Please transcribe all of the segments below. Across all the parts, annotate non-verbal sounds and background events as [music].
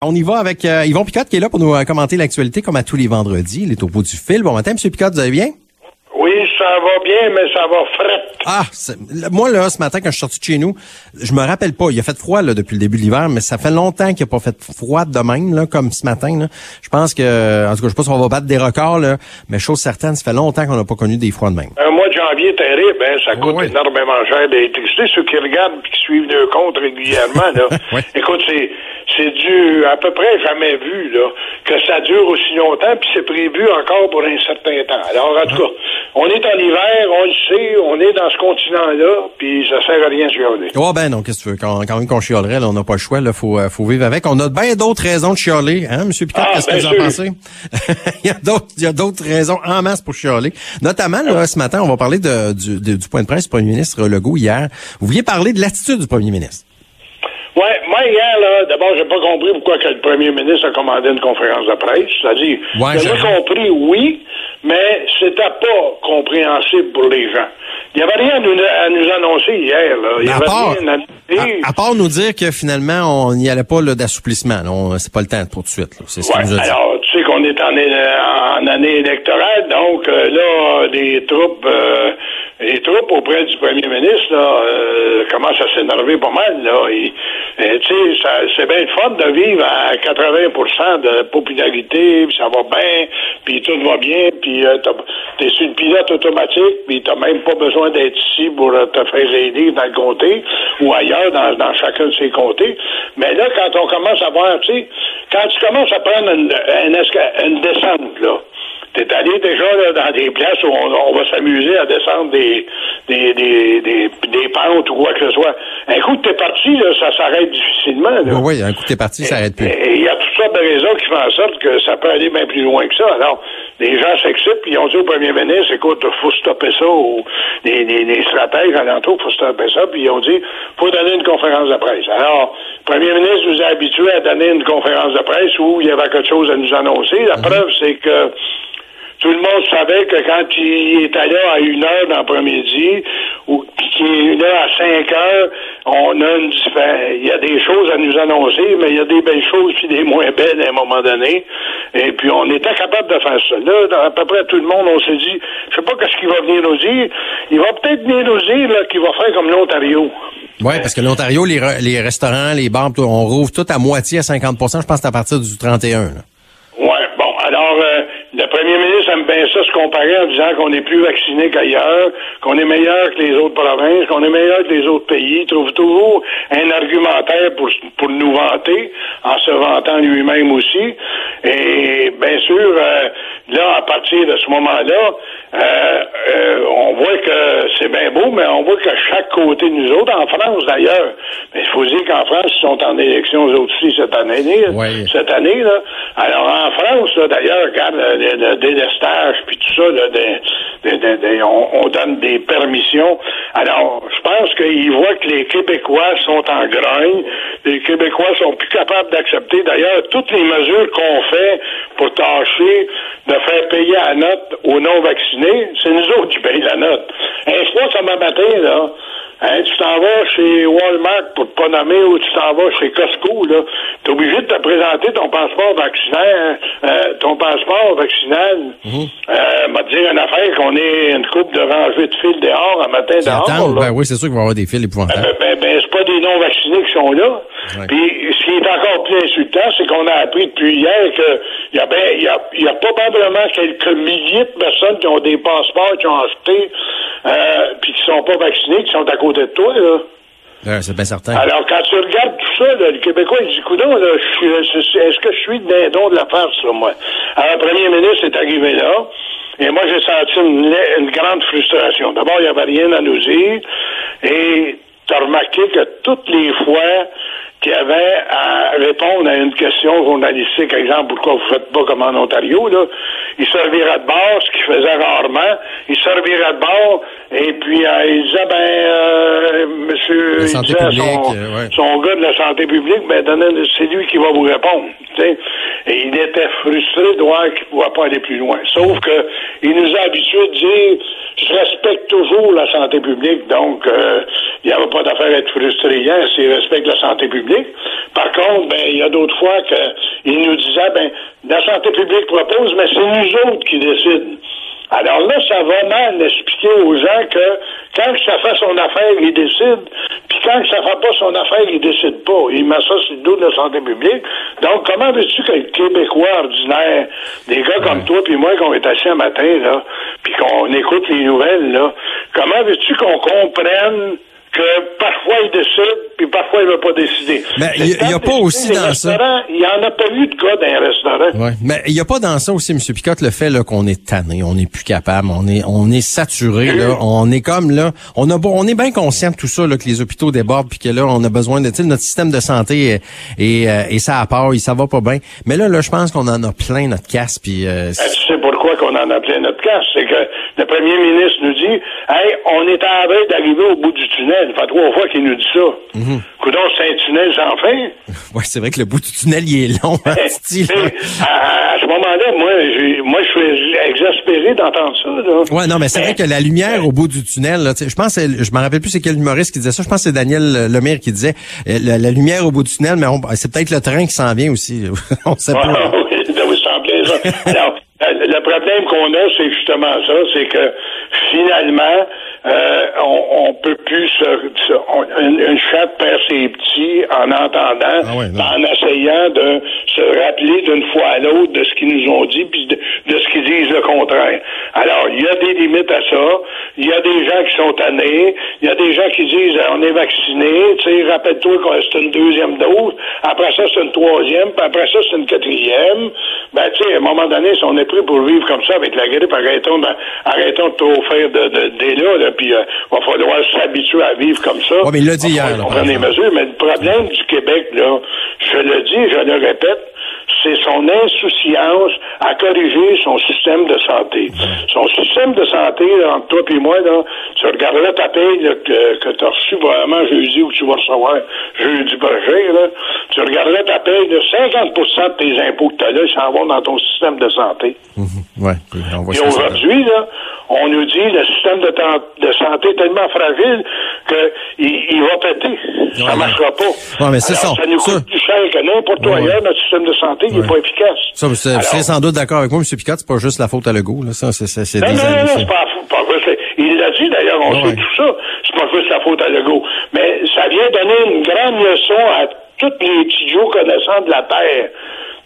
On y va avec euh, Yvon Picotte qui est là pour nous euh, commenter l'actualité comme à tous les vendredis. Il est au du fil. Bon matin, Monsieur Picotte, vous allez bien? Ça va bien, mais ça va fret. Ah, moi là, ce matin, quand je suis sorti de chez nous, je me rappelle pas. Il a fait froid là depuis le début de l'hiver, mais ça fait longtemps qu'il a pas fait froid de même là, comme ce matin. Là. Je pense que, en tout cas, je sais pas si on va battre des records là, mais chose certaine, ça fait longtemps qu'on n'a pas connu des froids de même. Un mois de janvier terrible, hein, ça coûte énormément cher d'électricité. Ceux qui regardent et qui suivent le compte régulièrement, là, [laughs] écoute, c'est c'est dû à peu près jamais vu là, que ça dure aussi longtemps, puis c'est prévu encore pour un certain temps. Alors, en tout cas, on est en hiver, on le sait, on est dans ce continent-là, puis ça sert à rien de chialer. Oh ben non, qu'est-ce que tu veux? Quand, quand même qu'on chialerait, là, on n'a pas le choix, il faut, euh, faut vivre avec. On a bien d'autres raisons de chialer, hein, M. Picard? Ah, qu'est-ce que vous en pensez? [laughs] il y a d'autres, il y a d'autres raisons en masse pour chialer. Notamment, là, ce matin, on va parler de, du, du point de presse du premier ministre Legault hier. Vous vouliez parler de l'attitude du premier ministre. Ouais, moi hier, là, d'abord, j'ai pas compris pourquoi que le premier ministre a commandé une conférence de presse. C'est-à-dire, j'ai compris, oui, mais c'était pas compréhensible pour les gens. Il n'y avait rien à nous, annoncer hier. Là. Il y avait part, rien à, à, part nous dire que finalement, on n'y allait pas d'assouplissement. C'est pas le temps pour tout de suite. C'est ce ouais, nous a dit. Alors, tu sais qu'on est en, en, année électorale, donc euh, là, des troupes... Euh, les troupes auprès du premier ministre là, euh, commencent à s'énerver pas mal. Là. Et, sais, c'est bien fun de vivre à 80% de popularité, puis ça va bien, puis tout va bien, puis euh, t'es sur le pilote automatique, puis t'as même pas besoin d'être ici pour euh, te faire aider dans le comté ou ailleurs, dans, chacun de ces comtés. Mais là, quand on commence à voir, tu sais, quand tu commences à prendre une, une descente, là, T'es allé déjà là, dans des places où on, va s'amuser à descendre des, des, des, des, pentes ou quoi que ce soit. Un coup que t'es parti, là, ça s'arrête difficilement. Là. Oui, oui, un coup que t'es parti, ça s'arrête plus. Et il y a toutes sortes de raisons qui font en sorte que ça peut aller bien plus loin que ça. Alors, les gens s'excitent, puis ils ont dit au premier ministre, écoute, faut stopper ça, ou les, les, les stratèges alentours, faut stopper ça, puis ils ont dit, faut donner une conférence de presse. Alors, le premier ministre nous a habitués à donner une conférence de presse où il y avait quelque chose à nous annoncer. La mhm. preuve, c'est que tout le monde savait que quand il est allé à une heure dans l'après-midi, ou qu'il est là à cinq heures, on a une il y a des choses à nous annoncer, mais il y a des belles choses puis des moins belles à un moment donné. Et puis on était capable de faire ça. Là, à peu près tout le monde, on s'est dit, je sais pas qu'est-ce qu'il va venir nous dire. Il va peut-être venir nous dire qu'il va faire comme l'Ontario. Oui, parce que l'Ontario, les, les restaurants, les bars, on rouvre tout à moitié à 50% Je pense que c'est à partir du 31. Là. Le premier ministre aime bien ça se comparer en disant qu'on est plus vacciné qu'ailleurs, qu'on est meilleur que les autres provinces, qu'on est meilleur que les autres pays. Il trouve toujours un argumentaire pour, pour nous vanter, en se vantant lui-même aussi. Et bien sûr, euh, là, à partir de ce moment-là, euh, on voit que c'est bien beau, mais on voit que chaque côté de nous autres, en France d'ailleurs, mais il faut dire qu'en France, ils sont en élection aussi cette année, cette année là. Alors en France, d'ailleurs, regarde le, délestage, puis tout ça, on, donne des permissions. Alors, je pense qu'ils voient que les Québécois sont en grogne. Les Québécois sont plus capables d'accepter, d'ailleurs, toutes les mesures qu'on fait pour tâcher de faire payer la note aux non-vaccinés. C'est nous autres qui payent la note. Un fois, ça m'a battu, là. Hein, tu t'en vas chez Walmart pour te pas nommer ou tu t'en vas chez Costco, là. T'es obligé de te présenter ton passeport vaccinal, euh, ton passeport vaccinal. Mm euh, m'a dire une affaire qu'on est une coupe de rangée de fils dehors un matin dehors. Ben oui, c'est sûr qu'il va y avoir des fils épouvantables. Ben, ben, ben, non-vaccinés qui sont là. Puis ce qui est encore plus insultant, c'est qu'on a appris depuis hier qu'il y a ben, il y a, y a probablement quelques milliers de personnes qui ont des passeports, qui ont acheté, euh, puis qui sont pas vaccinés, qui sont à côté de toi, là. c'est bien certain. Alors, quand tu regardes tout ça, là, le Québécois, il dit, coudon, là, est-ce que je suis dindon de la farce, là, moi? Alors, le premier ministre est arrivé là, et moi, j'ai senti une, une grande frustration. D'abord, il n'y avait rien à nous dire, et tu as remarqué que toutes les fois qui avait à répondre à une question journalistique, exemple, pourquoi vous faites pas comme en Ontario, là, il servira de bord, ce qu'il faisait rarement, il servira de bord, et puis euh, il disait, ben, euh, monsieur, il disait son, euh, son, gars de la santé publique, ben, c'est lui qui va vous répondre. Et il était frustré de voir qu'il ne pouvait pas aller plus loin. Sauf que il nous a habitués de dire je respecte toujours la santé publique, donc euh, il n'y avait pas d'affaire à être frustré hier s'il respecte la santé publique. Par contre, ben, il y a d'autres fois qu'il nous disait ben, la santé publique propose, mais c'est nous autres qui décident. Alors là, ça va mal expliquer aux gens que quand ça fait son affaire, il décide, puis quand ça fait pas son affaire, il décide pas. Il met ça sur le dos de la santé publique. Donc, comment veux-tu le Québécois ordinaire, des gars comme toi puis moi, qu'on est assis un matin, là, puis qu'on écoute les nouvelles, là, comment veux-tu qu'on comprenne que parfois il décide, puis parfois il ne veut pas décider. Mais il n'y a, pas aussi dans ça. Il n'y en a pas eu de cas dans les restaurants. Ouais. Mais il n'y a pas dans ça aussi, M. Picotte, le fait qu'on est tanné, on n'est plus capable, on est on est saturé, là, on est comme là, on a on est bien conscient de tout ça, là, que les hôpitaux débordent, puis que là, on a besoin de, notre système de santé et, euh, et, ça à part, ça va pas bien. Mais là, là, je pense qu'on en a plein notre casse, puis. Euh, ben, tu sais pourquoi qu'on en a plein notre casse, c'est que premier ministre nous dit, hey, on est en train d'arriver au bout du tunnel. Ça fait trois fois qu'il nous dit ça. Mm c'est un tunnel sans fin. [laughs] Oui, c'est vrai que le bout du tunnel, il est long, hein, [laughs] à, ce moment-là, moi, je, moi, je suis exaspéré d'entendre ça. Là. Ouais, non, mais c'est vrai que la lumière au bout du tunnel, là, je pense, je me rappelle plus c'est quel humoriste qui disait ça. Je pense que c'est Daniel Lemire qui disait euh, la, lumière au bout du tunnel, mais c'est peut-être le train qui s'en vient aussi. [laughs] on sait pas. oui, ça. le problème qu'on a, c'est justement ça, c'est que finalement, euh, on, on, peut plus se, une, chatte perd ses petits en entendant, ah en essayant de se rappeler d'une fois à l'autre de ce qu'ils nous ont dit, puis de, ce qu'ils disent le contraire. Alors, il y a des limites à ça. Il y a des gens qui sont tannés. Il y a des gens qui disent on est vacciné. Tu sais, rappelle-toi que c'est une deuxième dose. Après ça, c'est une troisième. Puis après ça, c'est une quatrième. Ben, tu sais, à un moment donné, si on est pris pour vivre comme ça avec la grippe, arrêtons de, arrêtons de trop faire de, de, là, puis euh, va falloir s'habituer à vivre comme ça. Oui, mais il l'a dit hier. On prend des mesures, mais le problème du Québec, là, je le dis, je le répète, c'est son insouciance à corriger son système de santé. Son système de santé, entre toi et moi, là, tu regarderas ta paye que, que tu as reçu vraiment jeudi ou que tu vas recevoir jeudi prochain, là, tu regarderas ta paye de 50 de tes impôts que tu as là, ils s'en vont dans ton système de santé. Mhm. ouais, et aujourd'hui, là, on nous dit le système de, de santé est tellement fragile qu'il il va péter. ça ne marchera pas. Ouais, mais c'est ça. Ça nous coûte plus cher que n'importe quoi ailleurs, notre système de santé, il n'est pas efficace. Ça, vous serez sans doute d'accord avec moi, M. Picard, c'est pas juste la faute à Legault, là. Ça, c'est, c'est non, non, non, non, c'est pas, pas juste. Il l'a dit d'ailleurs, on sait tout ça. C'est pas juste la faute à Legault. Mais ça vient donner une grande leçon à tous les idiots connaissants de la Terre.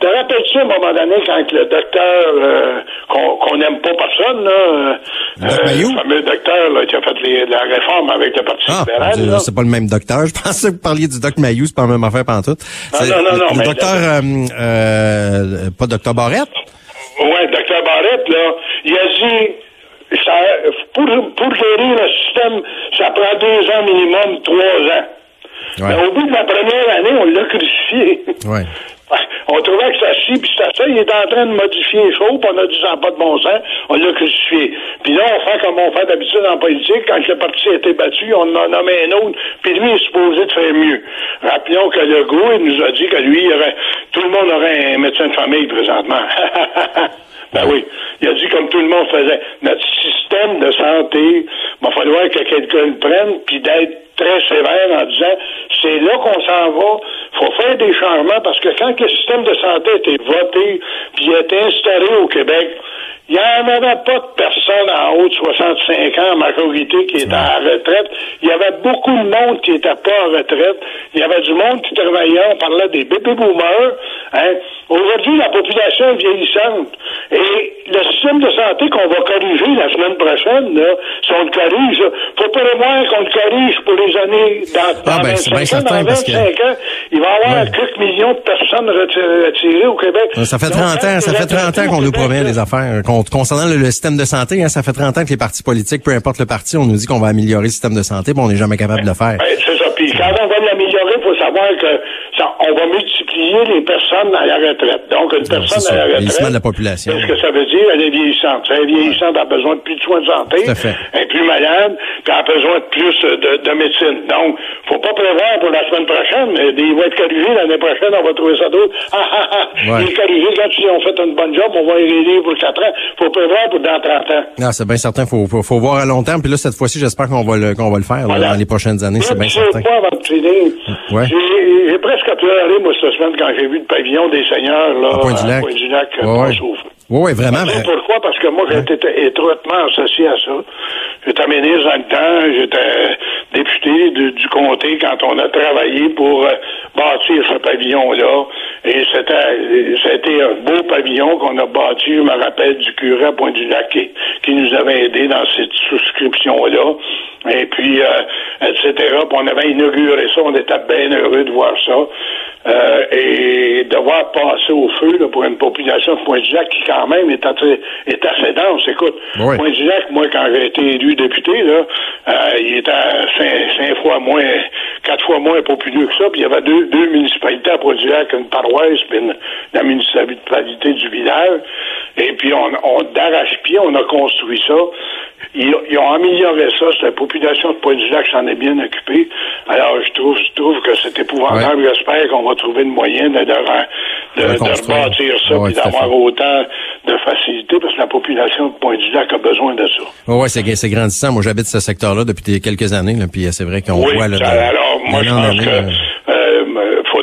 Te rappelles-tu à un moment donné quand le docteur euh, qu'on n'aime pas personne, là, euh, le fameux docteur là, qui a fait les, la réforme avec le Parti ah, libéral. C'est pas le même docteur. [laughs] Je pensais que vous parliez du docteur Mayou, c'est pas la même affaire pendant tout. Non, non, non, non. Le docteur euh, euh, pas docteur Barrette? Oui, docteur Barrette, là, il a dit ça, pour, pour guérir le système, ça prend deux ans minimum, trois ans. Ouais. Mais au bout de la première année, on l'a crucifié. Ouais. [laughs] On trouvait que ça chie, puis ça, ça, il est en train de modifier les choses, puis on a dit ça pas de bon sens, on l'a crucifié. Puis là, on fait comme on fait d'habitude en politique, quand le parti a été battu, on en a nommé un autre, puis lui, il est supposé de faire mieux. Rappelons que le goût, il nous a dit que lui, il aurait, tout le monde aurait un médecin de famille présentement. [laughs] Ben oui. Il a dit comme tout le monde faisait. Notre système de santé, il va falloir que quelqu'un le prenne, puis d'être très sévère en disant c'est là qu'on s'en va, faut faire des changements parce que quand le système de santé a été voté puis a été installé au Québec, il n'y en avait pas de personnes en haut de 65 ans en majorité qui étaient en retraite. Il y avait beaucoup de monde qui n'était pas en retraite. Il y avait du monde qui travaillait. On parlait des baby boomers. Hein? Aujourd'hui, la population est vieillissante. Et le système de santé qu'on va corriger la semaine prochaine, là, si on le corrige, faut pas le moins qu'on le corrige pour les années dans, ah, ben, 25 ans, dans 25 ans, il va y avoir quelques millions de personnes retirées au Québec. Ça fait 30 ans, ça fait 30 ans qu'on nous promet des affaires concernant le, système de santé. Hein, ça fait 30 ans que les partis politiques, peu importe le parti, on nous dit qu'on va améliorer le système de santé, mais on n'est jamais capable de le faire. Ben, c'est ça. Puis quand on va l'améliorer, il faut savoir que on va multiplier les personnes à la retraite. Donc, une personne à la retraite. de la population. Qu'est-ce que ça veut dire? Elle est vieillissante. Elle est vieillissante, elle a besoin de plus de soins de santé. Elle est plus malade, puis elle a besoin de plus de, de médecine. Donc, faut pas prévoir pour la semaine prochaine. Il va être corrigé l'année prochaine, on va trouver ça d'autre. Ah, ah, ah. Il est corrigé quand ils ont fait une bonne job, on va y aider pour 4 ans. Faut prévoir pour dans 30 ans. Non, c'est bien certain. Faut, faut, faut, voir à long terme. Puis là, cette fois-ci, j'espère qu'on va le, qu'on va le faire dans les prochaines années. C'est bien certain. Pas avant de finir. Ouais. J'ai presque pleuré, moi, cette semaine, quand j'ai vu le pavillon des seigneurs, là, à Pointe-du-Lac. Point-du-Lac, ouais, oui, oui, vraiment. Mais... Pourquoi? Parce que moi, j'étais étroitement associé à ça. J'étais ministre dans le temps, j'étais député du comté quand on a travaillé pour euh, bâtir ce pavillon-là. Et c'était c'était un beau pavillon qu'on a bâti, je me rappelle, du curé à Point-du-Lac qui, qui, nous avait aidé dans cette souscription-là. Et puis, euh, etc. Puis on avait inauguré ça, on était bien heureux de voir ça. Euh, et de voir passer au feu là, pour une population de Pointe-du-Lac qui quand même est assez, est assez dense. Écoute, Pointe-du-Lac, moi, quand j'ai été élu député, là, euh, il était cinq, cinq, fois moins, quatre fois moins populeux que ça, puis il y avait deux, deux municipalités à Pointe-du-Lac, une paroisse, puis la municipalité du village. Et puis on, on d'arrache-pied, on a construit ça. Ils, ils, ont amélioré ça. C'est la population de Pointe-du-Lac s'en est bien occupée. Alors, je trouve, je trouve que c'est épouvantable. J'espère qu'on va trouver une moyenne de, de, de, de rebâtir ça et d'avoir autant de facilité parce que la population de Pointe-du-Lac a besoin de ça. Oui, c'est, c'est grandissant. Moi, j'habite ce secteur-là depuis quelques années. Là, puis c'est vrai qu'on voit... Là, alors, moi, je pense que...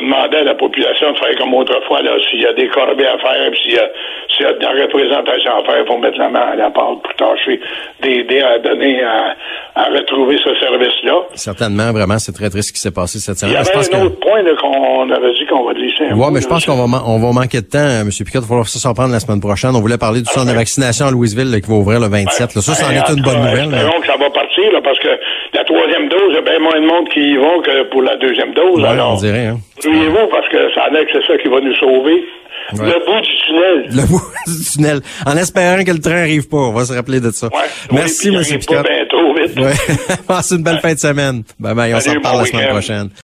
Faut demander à la population de faire comme autrefois, là, s'il y a des corbeilles à faire, s'il y a, s'il y a de la représentation à faire, il faut mettre la main à la porte pour tâcher d'aider à donner à, à retrouver ce service-là. Certainement, vraiment, c'est très triste ce qui s'est passé cette semaine. Il y avait un autre point qu'on avait dit qu'on va laisser un Oui, mais je pense qu'on va, on va manquer de temps, euh, M. Picard. Il va falloir s'en prendre la semaine prochaine. On voulait parler du centre de vaccination à Louisville qui va ouvrir le 27. ça, ça en est une bonne nouvelle. Donc, ça va partir là, parce que troisième dose, il y a bien moins de monde qui y vont que pour la deuxième dose. alors, on dirait. Hein. vous parce que ça en est que c'est ça qui va nous sauver. Le bout du tunnel. Le bout [laughs] du tunnel. En espérant que le train arrive pas. On va se rappeler de ça. Ouais, Merci, oui, M. Picard. bientôt, vite. Ouais. [laughs] Passe une belle fin de semaine. Bye bye. On s'en reparle la semaine prochaine.